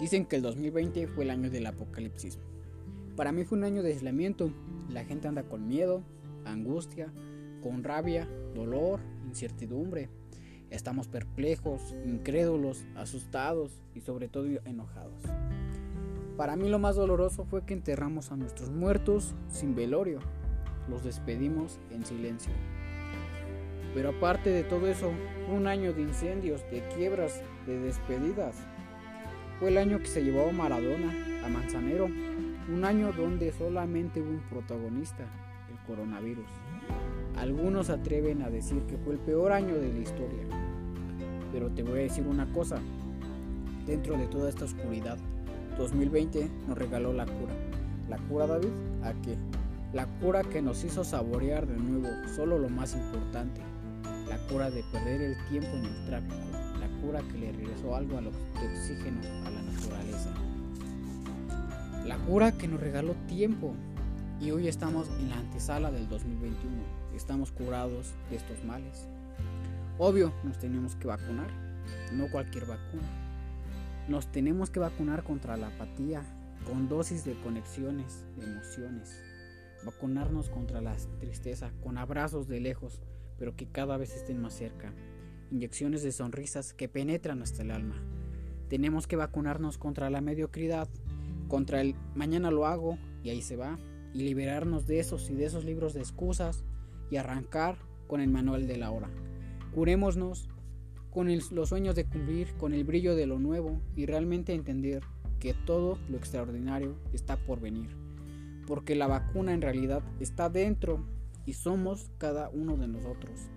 Dicen que el 2020 fue el año del apocalipsis. Para mí fue un año de aislamiento. La gente anda con miedo, angustia, con rabia, dolor, incertidumbre. Estamos perplejos, incrédulos, asustados y sobre todo enojados. Para mí lo más doloroso fue que enterramos a nuestros muertos sin velorio. Los despedimos en silencio. Pero aparte de todo eso, fue un año de incendios, de quiebras, de despedidas. Fue el año que se llevó a Maradona, a Manzanero, un año donde solamente hubo un protagonista, el coronavirus. Algunos atreven a decir que fue el peor año de la historia. Pero te voy a decir una cosa, dentro de toda esta oscuridad, 2020 nos regaló la cura. ¿La cura, David? ¿A qué? La cura que nos hizo saborear de nuevo solo lo más importante. La cura de perder el tiempo en el tráfico. La cura que le regresó algo a de oxígeno. La cura que nos regaló tiempo. Y hoy estamos en la antesala del 2021. Estamos curados de estos males. Obvio, nos tenemos que vacunar. No cualquier vacuna nos tenemos que vacunar contra la apatía, con dosis de conexiones, de emociones. Vacunarnos contra la tristeza, con abrazos de lejos, pero que cada vez estén más cerca. Inyecciones de sonrisas que penetran hasta el alma. Tenemos que vacunarnos contra la mediocridad, contra el mañana lo hago y ahí se va, y liberarnos de esos y de esos libros de excusas y arrancar con el manual de la hora. Curémonos con los sueños de cumplir, con el brillo de lo nuevo y realmente entender que todo lo extraordinario está por venir. Porque la vacuna en realidad está dentro y somos cada uno de nosotros.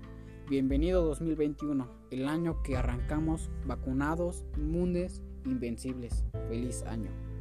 Bienvenido 2021, el año que arrancamos vacunados, inmundes, invencibles. Feliz año.